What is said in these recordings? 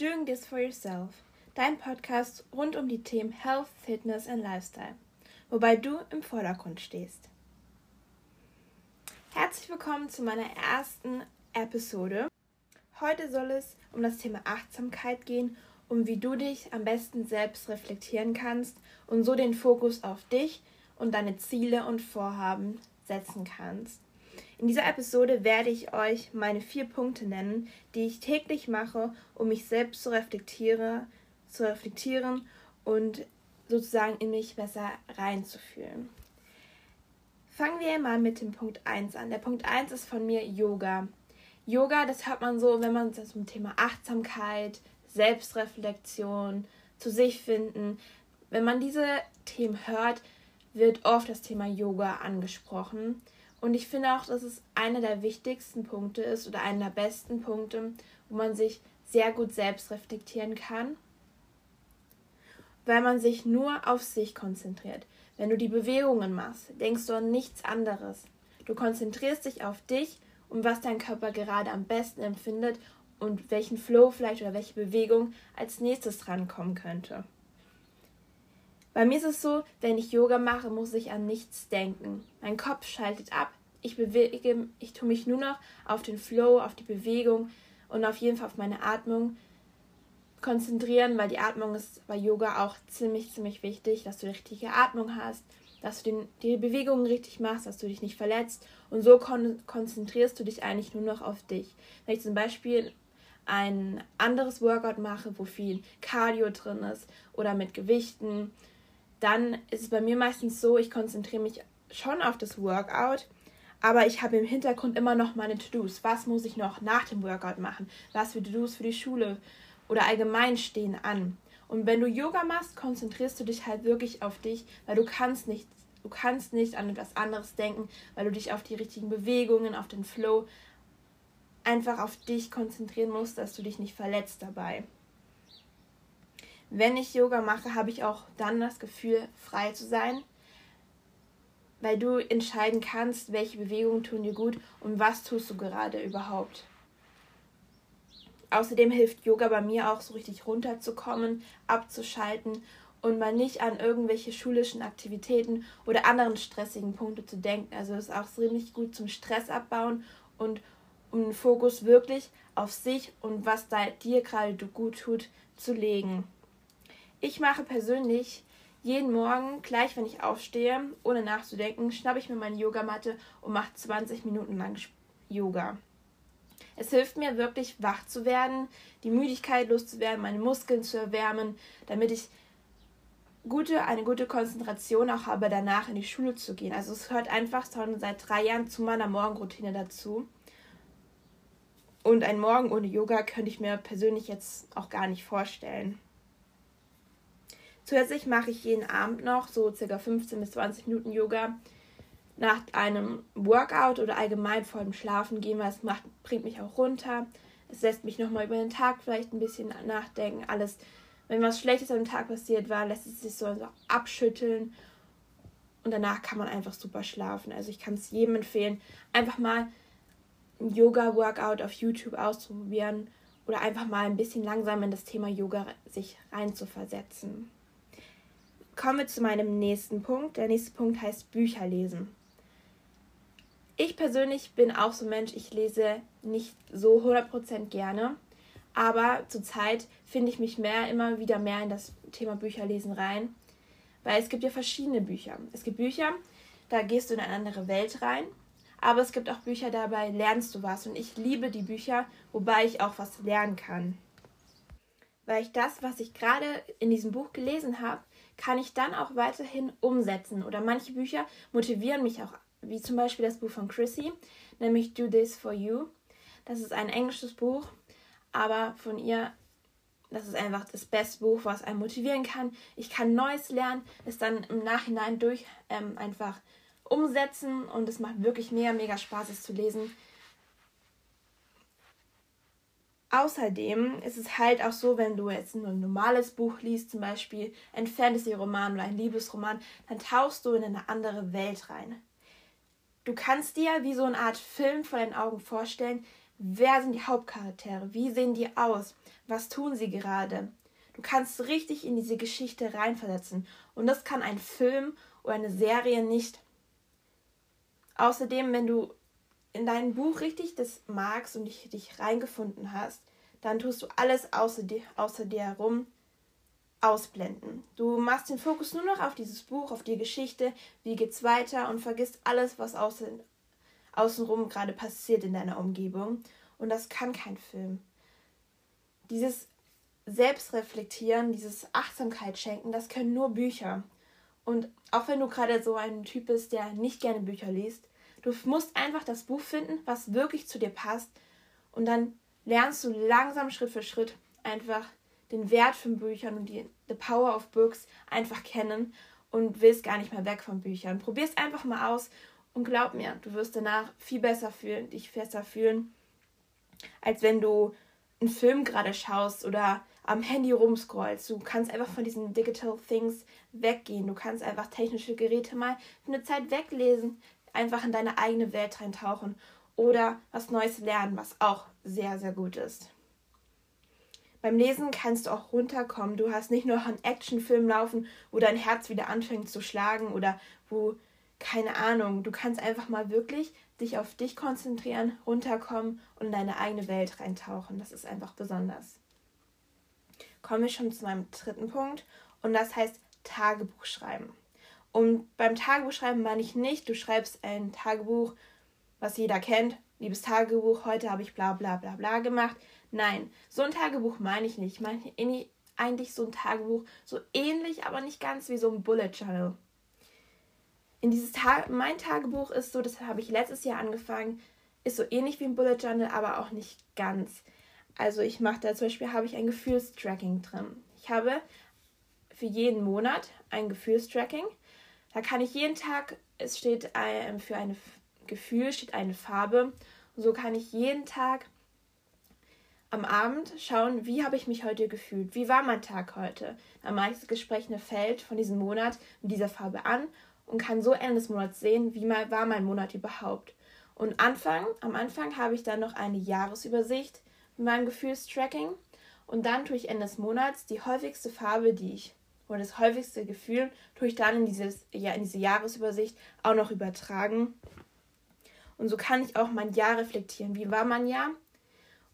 Doing This for Yourself, dein Podcast rund um die Themen Health, Fitness und Lifestyle, wobei du im Vordergrund stehst. Herzlich willkommen zu meiner ersten Episode. Heute soll es um das Thema Achtsamkeit gehen, um wie du dich am besten selbst reflektieren kannst und so den Fokus auf dich und deine Ziele und Vorhaben setzen kannst. In dieser Episode werde ich euch meine vier Punkte nennen, die ich täglich mache, um mich selbst zu reflektieren, zu reflektieren und sozusagen in mich besser reinzufühlen. Fangen wir mal mit dem Punkt 1 an. Der Punkt 1 ist von mir Yoga. Yoga, das hört man so, wenn man zum Thema Achtsamkeit, Selbstreflexion, zu sich finden. Wenn man diese Themen hört, wird oft das Thema Yoga angesprochen. Und ich finde auch, dass es einer der wichtigsten Punkte ist oder einer der besten Punkte, wo man sich sehr gut selbst reflektieren kann, weil man sich nur auf sich konzentriert. Wenn du die Bewegungen machst, denkst du an nichts anderes. Du konzentrierst dich auf dich und was dein Körper gerade am besten empfindet und welchen Flow vielleicht oder welche Bewegung als nächstes drankommen könnte. Bei mir ist es so, wenn ich Yoga mache, muss ich an nichts denken. Mein Kopf schaltet ab, ich bewege, ich tue mich nur noch auf den Flow, auf die Bewegung und auf jeden Fall auf meine Atmung konzentrieren, weil die Atmung ist bei Yoga auch ziemlich, ziemlich wichtig, dass du die richtige Atmung hast, dass du den, die Bewegungen richtig machst, dass du dich nicht verletzt und so kon konzentrierst du dich eigentlich nur noch auf dich. Wenn ich zum Beispiel ein anderes Workout mache, wo viel Cardio drin ist oder mit Gewichten dann ist es bei mir meistens so, ich konzentriere mich schon auf das Workout, aber ich habe im Hintergrund immer noch meine To-Dos. Was muss ich noch nach dem Workout machen? Was für To-Dos für die Schule oder allgemein stehen an? Und wenn du Yoga machst, konzentrierst du dich halt wirklich auf dich, weil du kannst nicht, du kannst nicht an etwas anderes denken, weil du dich auf die richtigen Bewegungen, auf den Flow einfach auf dich konzentrieren musst, dass du dich nicht verletzt dabei wenn ich Yoga mache, habe ich auch dann das Gefühl, frei zu sein, weil du entscheiden kannst, welche Bewegungen tun dir gut und was tust du gerade überhaupt. Außerdem hilft Yoga bei mir auch so richtig runterzukommen, abzuschalten und mal nicht an irgendwelche schulischen Aktivitäten oder anderen stressigen Punkte zu denken. Also ist auch ziemlich gut zum Stress abbauen und um den Fokus wirklich auf sich und was dir gerade gut tut zu legen. Ich mache persönlich jeden Morgen, gleich wenn ich aufstehe, ohne nachzudenken, schnappe ich mir meine Yogamatte und mache 20 Minuten lang Yoga. Es hilft mir wirklich wach zu werden, die Müdigkeit loszuwerden, meine Muskeln zu erwärmen, damit ich gute, eine gute Konzentration auch habe, danach in die Schule zu gehen. Also es gehört einfach schon seit drei Jahren zu meiner Morgenroutine dazu. Und ein Morgen ohne Yoga könnte ich mir persönlich jetzt auch gar nicht vorstellen. Zusätzlich mache ich jeden Abend noch so circa 15 bis 20 Minuten Yoga nach einem Workout oder allgemein vor dem Schlafen gehen, weil es macht, bringt mich auch runter. Es lässt mich nochmal über den Tag vielleicht ein bisschen nachdenken. Alles, wenn was Schlechtes am Tag passiert war, lässt es sich so, so abschütteln und danach kann man einfach super schlafen. Also ich kann es jedem empfehlen, einfach mal ein Yoga-Workout auf YouTube auszuprobieren oder einfach mal ein bisschen langsam in das Thema Yoga sich reinzuversetzen kommen wir zu meinem nächsten Punkt. Der nächste Punkt heißt Bücher lesen. Ich persönlich bin auch so ein Mensch, ich lese nicht so 100% gerne, aber zurzeit finde ich mich mehr, immer wieder mehr in das Thema Bücherlesen rein, weil es gibt ja verschiedene Bücher. Es gibt Bücher, da gehst du in eine andere Welt rein, aber es gibt auch Bücher, dabei lernst du was und ich liebe die Bücher, wobei ich auch was lernen kann. Weil ich das, was ich gerade in diesem Buch gelesen habe, kann ich dann auch weiterhin umsetzen. Oder manche Bücher motivieren mich auch, wie zum Beispiel das Buch von Chrissy, nämlich Do This For You. Das ist ein englisches Buch, aber von ihr, das ist einfach das beste Buch, was einen motivieren kann. Ich kann Neues lernen, es dann im Nachhinein durch ähm, einfach umsetzen und es macht wirklich mega, mega Spaß, es zu lesen. Außerdem ist es halt auch so, wenn du jetzt ein normales Buch liest, zum Beispiel ein Fantasy-Roman oder ein Liebesroman, dann tauchst du in eine andere Welt rein. Du kannst dir wie so eine Art Film vor deinen Augen vorstellen, wer sind die Hauptcharaktere, wie sehen die aus, was tun sie gerade. Du kannst richtig in diese Geschichte reinversetzen und das kann ein Film oder eine Serie nicht. Außerdem, wenn du in dein Buch richtig das magst und dich, dich reingefunden hast, dann tust du alles außer dir, außer dir herum ausblenden. Du machst den Fokus nur noch auf dieses Buch, auf die Geschichte, wie geht's weiter und vergisst alles, was außen, außenrum gerade passiert in deiner Umgebung. Und das kann kein Film. Dieses Selbstreflektieren, dieses Achtsamkeit schenken, das können nur Bücher. Und auch wenn du gerade so ein Typ bist, der nicht gerne Bücher liest, du musst einfach das Buch finden, was wirklich zu dir passt. Und dann lernst du langsam Schritt für Schritt einfach den Wert von Büchern und die the power of books einfach kennen und willst gar nicht mehr weg von Büchern. Probier es einfach mal aus und glaub mir, du wirst danach viel besser fühlen, dich besser fühlen, als wenn du einen Film gerade schaust oder am Handy rumscrollst. Du kannst einfach von diesen Digital Things weggehen. Du kannst einfach technische Geräte mal für eine Zeit weglesen, einfach in deine eigene Welt reintauchen oder was Neues lernen, was auch sehr, sehr gut ist. Beim Lesen kannst du auch runterkommen. Du hast nicht nur einen Actionfilm laufen, wo dein Herz wieder anfängt zu schlagen oder wo, keine Ahnung, du kannst einfach mal wirklich dich auf dich konzentrieren, runterkommen und in deine eigene Welt reintauchen. Das ist einfach besonders. Kommen wir schon zu meinem dritten Punkt und das heißt Tagebuch schreiben. Und beim Tagebuchschreiben meine ich nicht, du schreibst ein Tagebuch, was jeder kennt, liebes Tagebuch, heute habe ich bla bla bla bla gemacht. Nein, so ein Tagebuch meine ich nicht. Ich meine eigentlich so ein Tagebuch, so ähnlich, aber nicht ganz wie so ein Bullet Journal. In dieses Ta mein Tagebuch ist so, das habe ich letztes Jahr angefangen, ist so ähnlich wie ein Bullet Journal, aber auch nicht ganz. Also ich mache da zum Beispiel habe ich ein Gefühlstracking drin. Ich habe für jeden Monat ein Gefühlstracking. Da kann ich jeden Tag, es steht für ein Gefühl steht eine Farbe. Und so kann ich jeden Tag am Abend schauen, wie habe ich mich heute gefühlt, wie war mein Tag heute. Dann mache ich das gesprochene Feld von diesem Monat mit dieser Farbe an und kann so Ende des Monats sehen, wie mal war mein Monat überhaupt. Und Anfang, am Anfang habe ich dann noch eine Jahresübersicht mit meinem Gefühlstracking und dann tue ich Ende des Monats die häufigste Farbe, die ich oder das häufigste Gefühl tue ich dann in, dieses, ja, in diese Jahresübersicht auch noch übertragen. Und so kann ich auch mein Jahr reflektieren. Wie war mein Jahr?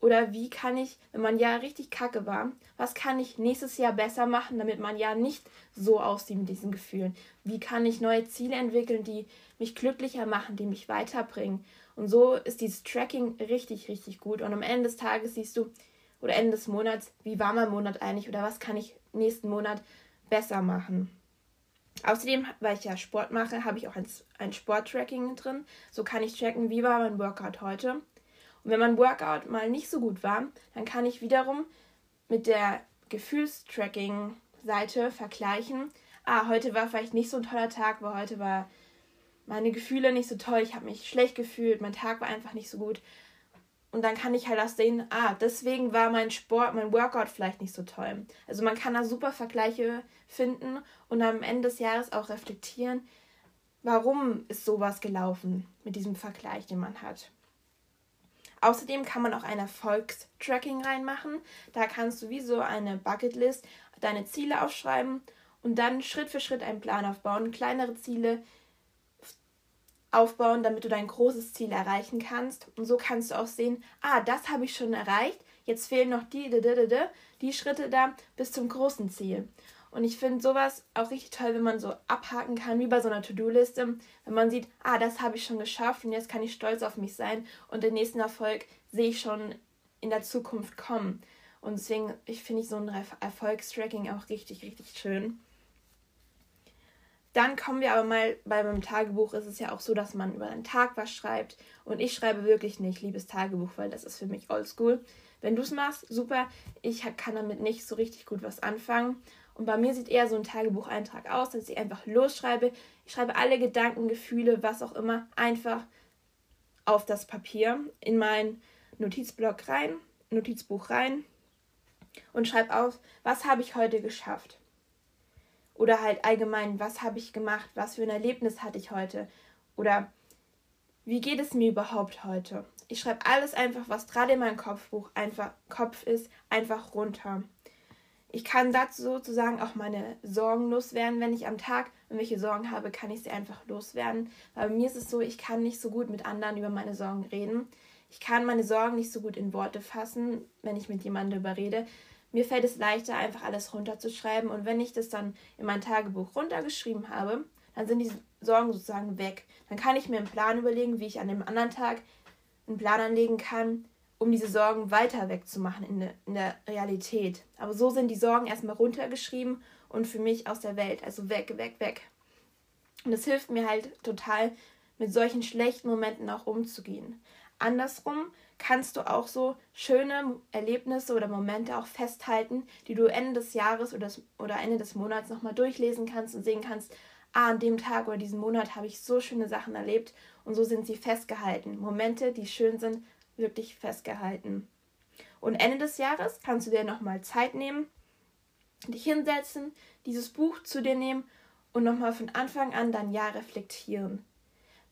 Oder wie kann ich, wenn mein Jahr richtig kacke war, was kann ich nächstes Jahr besser machen, damit mein Jahr nicht so aussieht mit diesen Gefühlen? Wie kann ich neue Ziele entwickeln, die mich glücklicher machen, die mich weiterbringen? Und so ist dieses Tracking richtig, richtig gut. Und am Ende des Tages siehst du, oder Ende des Monats, wie war mein Monat eigentlich oder was kann ich nächsten Monat besser machen? Außerdem, weil ich ja Sport mache, habe ich auch ein, ein Sport-Tracking drin. So kann ich tracken, wie war mein Workout heute und wenn mein Workout mal nicht so gut war, dann kann ich wiederum mit der Gefühlstracking-Seite vergleichen. Ah, heute war vielleicht nicht so ein toller Tag, weil heute war meine Gefühle nicht so toll, ich habe mich schlecht gefühlt, mein Tag war einfach nicht so gut. Und dann kann ich halt auch sehen, ah, deswegen war mein Sport, mein Workout vielleicht nicht so toll. Also man kann da super Vergleiche finden und am Ende des Jahres auch reflektieren, warum ist sowas gelaufen mit diesem Vergleich, den man hat. Außerdem kann man auch ein Erfolgstracking reinmachen. Da kannst du wie so eine Bucketlist deine Ziele aufschreiben und dann Schritt für Schritt einen Plan aufbauen, kleinere Ziele aufbauen, damit du dein großes Ziel erreichen kannst. Und so kannst du auch sehen, ah, das habe ich schon erreicht, jetzt fehlen noch die, die, die, die, die Schritte da bis zum großen Ziel. Und ich finde sowas auch richtig toll, wenn man so abhaken kann, wie bei so einer To-Do-Liste. Wenn man sieht, ah, das habe ich schon geschafft und jetzt kann ich stolz auf mich sein und den nächsten Erfolg sehe ich schon in der Zukunft kommen. Und deswegen ich finde ich so ein Erfolgstracking auch richtig, richtig schön. Dann kommen wir aber mal, bei meinem Tagebuch ist es ja auch so, dass man über einen Tag was schreibt. Und ich schreibe wirklich nicht liebes Tagebuch, weil das ist für mich oldschool. Wenn du es machst, super. Ich kann damit nicht so richtig gut was anfangen. Und bei mir sieht eher so ein Tagebucheintrag aus, dass ich einfach losschreibe. Ich schreibe alle Gedanken, Gefühle, was auch immer, einfach auf das Papier in mein Notizblock rein, Notizbuch rein und schreibe auf, was habe ich heute geschafft. Oder halt allgemein, was habe ich gemacht, was für ein Erlebnis hatte ich heute. Oder wie geht es mir überhaupt heute? Ich schreibe alles einfach, was gerade in meinem Kopfbuch einfach Kopf ist, einfach runter. Ich kann dazu sozusagen auch meine Sorgen loswerden. Wenn ich am Tag irgendwelche Sorgen habe, kann ich sie einfach loswerden. Weil bei mir ist es so, ich kann nicht so gut mit anderen über meine Sorgen reden. Ich kann meine Sorgen nicht so gut in Worte fassen, wenn ich mit jemandem darüber rede. Mir fällt es leichter, einfach alles runterzuschreiben. Und wenn ich das dann in mein Tagebuch runtergeschrieben habe, dann sind die Sorgen sozusagen weg. Dann kann ich mir einen Plan überlegen, wie ich an dem anderen Tag einen Plan anlegen kann, um diese Sorgen weiter wegzumachen in, de, in der Realität. Aber so sind die Sorgen erstmal runtergeschrieben und für mich aus der Welt. Also weg, weg, weg. Und es hilft mir halt total, mit solchen schlechten Momenten auch umzugehen. Andersrum kannst du auch so schöne Erlebnisse oder Momente auch festhalten, die du Ende des Jahres oder, oder Ende des Monats nochmal durchlesen kannst und sehen kannst, ah, an dem Tag oder diesen Monat habe ich so schöne Sachen erlebt und so sind sie festgehalten. Momente, die schön sind, wirklich festgehalten. Und Ende des Jahres kannst du dir nochmal Zeit nehmen, dich hinsetzen, dieses Buch zu dir nehmen und nochmal von Anfang an dein Jahr reflektieren.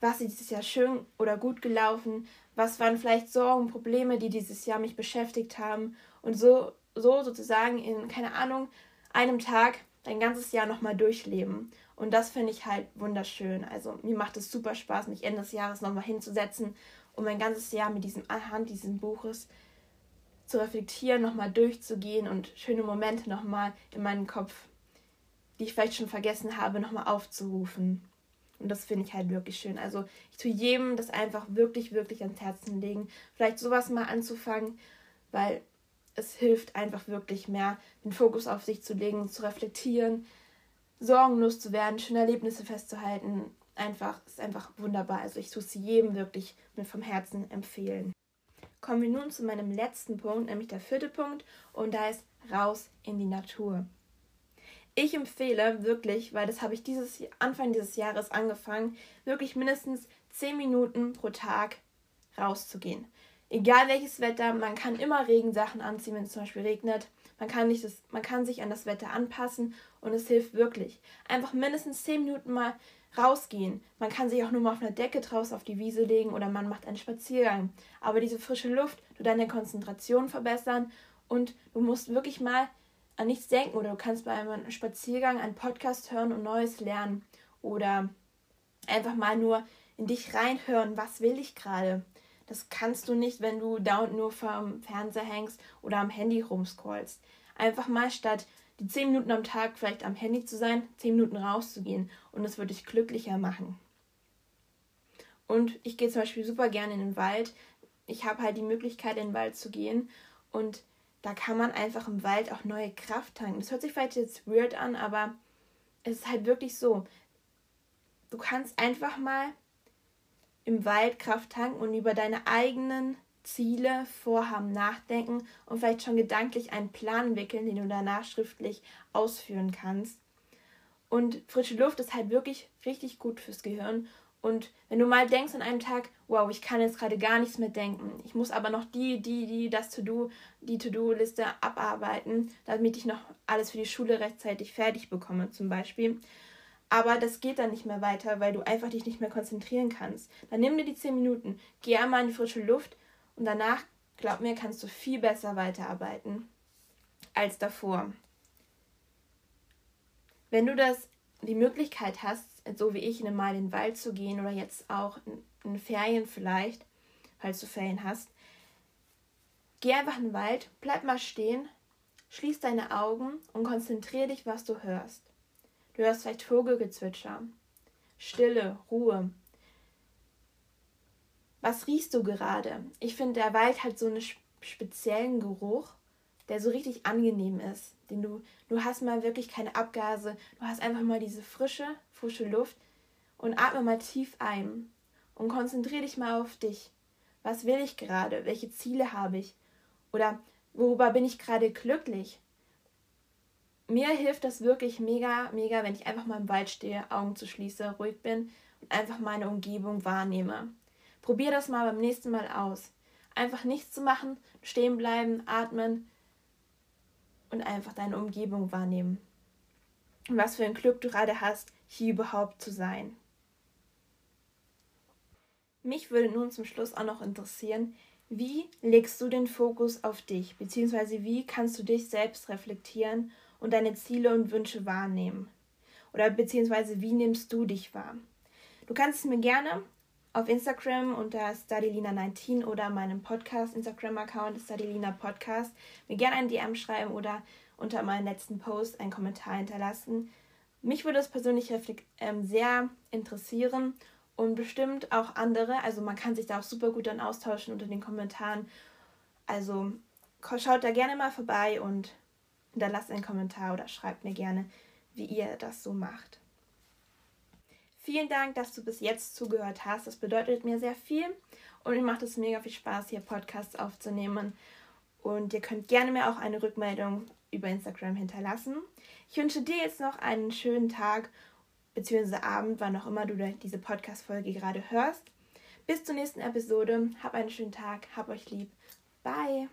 Was ist dieses Jahr schön oder gut gelaufen? Was waren vielleicht Sorgen, Probleme, die dieses Jahr mich beschäftigt haben? Und so, so sozusagen in, keine Ahnung, einem Tag dein ganzes Jahr nochmal durchleben. Und das finde ich halt wunderschön. Also mir macht es super Spaß, mich Ende des Jahres nochmal hinzusetzen und mein ganzes Jahr mit diesem anhand dieses Buches zu reflektieren, nochmal durchzugehen und schöne Momente nochmal in meinem Kopf, die ich vielleicht schon vergessen habe, nochmal aufzurufen. Und das finde ich halt wirklich schön. Also ich tue jedem das einfach wirklich, wirklich ans Herzen legen. Vielleicht sowas mal anzufangen, weil es hilft einfach wirklich mehr, den Fokus auf sich zu legen, zu reflektieren, sorgenlos zu werden, schöne Erlebnisse festzuhalten. Einfach, ist einfach wunderbar. Also ich tue es jedem wirklich mit vom Herzen empfehlen. Kommen wir nun zu meinem letzten Punkt, nämlich der vierte Punkt, und da ist raus in die Natur. Ich empfehle wirklich, weil das habe ich dieses Anfang dieses Jahres angefangen, wirklich mindestens 10 Minuten pro Tag rauszugehen. Egal welches Wetter, man kann immer Regensachen anziehen, wenn es zum Beispiel regnet. Man kann, nicht das, man kann sich an das Wetter anpassen und es hilft wirklich. Einfach mindestens 10 Minuten mal rausgehen. Man kann sich auch nur mal auf einer Decke draußen auf die Wiese legen oder man macht einen Spaziergang. Aber diese frische Luft tut deine Konzentration verbessern und du musst wirklich mal an nichts denken oder du kannst bei einem Spaziergang einen Podcast hören und Neues lernen oder einfach mal nur in dich reinhören, was will ich gerade. Das kannst du nicht, wenn du dauernd nur vom Fernseher hängst oder am Handy rumscrollst. Einfach mal statt die 10 Minuten am Tag vielleicht am Handy zu sein, 10 Minuten rauszugehen und das würde dich glücklicher machen. Und ich gehe zum Beispiel super gerne in den Wald. Ich habe halt die Möglichkeit, in den Wald zu gehen und da kann man einfach im Wald auch neue Kraft tanken. Das hört sich vielleicht jetzt weird an, aber es ist halt wirklich so. Du kannst einfach mal im Wald Kraft tanken und über deine eigenen Ziele, Vorhaben nachdenken und vielleicht schon gedanklich einen Plan entwickeln, den du danach schriftlich ausführen kannst. Und frische Luft ist halt wirklich richtig gut fürs Gehirn. Und wenn du mal denkst an einem Tag, wow, ich kann jetzt gerade gar nichts mehr denken, ich muss aber noch die, die, die, das To-Do, die To-Do-Liste abarbeiten, damit ich noch alles für die Schule rechtzeitig fertig bekomme, zum Beispiel. Aber das geht dann nicht mehr weiter, weil du einfach dich nicht mehr konzentrieren kannst. Dann nimm dir die 10 Minuten, geh einmal in die frische Luft und danach, glaub mir, kannst du viel besser weiterarbeiten als davor. Wenn du das die Möglichkeit hast, so wie ich, mal in den Wald zu gehen oder jetzt auch in Ferien vielleicht, falls du Ferien hast, geh einfach in den Wald, bleib mal stehen, schließ deine Augen und konzentriere dich, was du hörst. Du hörst vielleicht Vogelgezwitscher, Stille, Ruhe. Was riechst du gerade? Ich finde, der Wald hat so einen speziellen Geruch, der so richtig angenehm ist. Den du, du hast mal wirklich keine Abgase, du hast einfach mal diese frische, frische Luft und atme mal tief ein und konzentriere dich mal auf dich. Was will ich gerade? Welche Ziele habe ich? Oder worüber bin ich gerade glücklich? mir hilft das wirklich mega, mega, wenn ich einfach mal im Wald stehe, Augen zu schließe, ruhig bin und einfach meine Umgebung wahrnehme. Probier das mal beim nächsten Mal aus. Einfach nichts zu machen, stehen bleiben, atmen und einfach deine Umgebung wahrnehmen. Und was für ein Glück du gerade hast, hier überhaupt zu sein. Mich würde nun zum Schluss auch noch interessieren, wie legst du den Fokus auf dich, beziehungsweise wie kannst du dich selbst reflektieren und deine Ziele und Wünsche wahrnehmen? Oder beziehungsweise wie nimmst du dich wahr? Du kannst mir gerne auf Instagram unter StudyLina19 oder meinem Podcast Instagram-Account StudyLina Podcast mir gerne ein DM schreiben oder unter meinem letzten Post einen Kommentar hinterlassen. Mich würde es persönlich ähm, sehr interessieren und bestimmt auch andere. Also man kann sich da auch super gut dann austauschen unter den Kommentaren. Also schaut da gerne mal vorbei und hinterlasst einen Kommentar oder schreibt mir gerne, wie ihr das so macht. Vielen Dank, dass du bis jetzt zugehört hast. Das bedeutet mir sehr viel und mir macht es mega viel Spaß, hier Podcasts aufzunehmen. Und ihr könnt gerne mir auch eine Rückmeldung über Instagram hinterlassen. Ich wünsche dir jetzt noch einen schönen Tag bzw. Abend, wann auch immer du diese Podcast-Folge gerade hörst. Bis zur nächsten Episode. Hab einen schönen Tag. Hab euch lieb. Bye.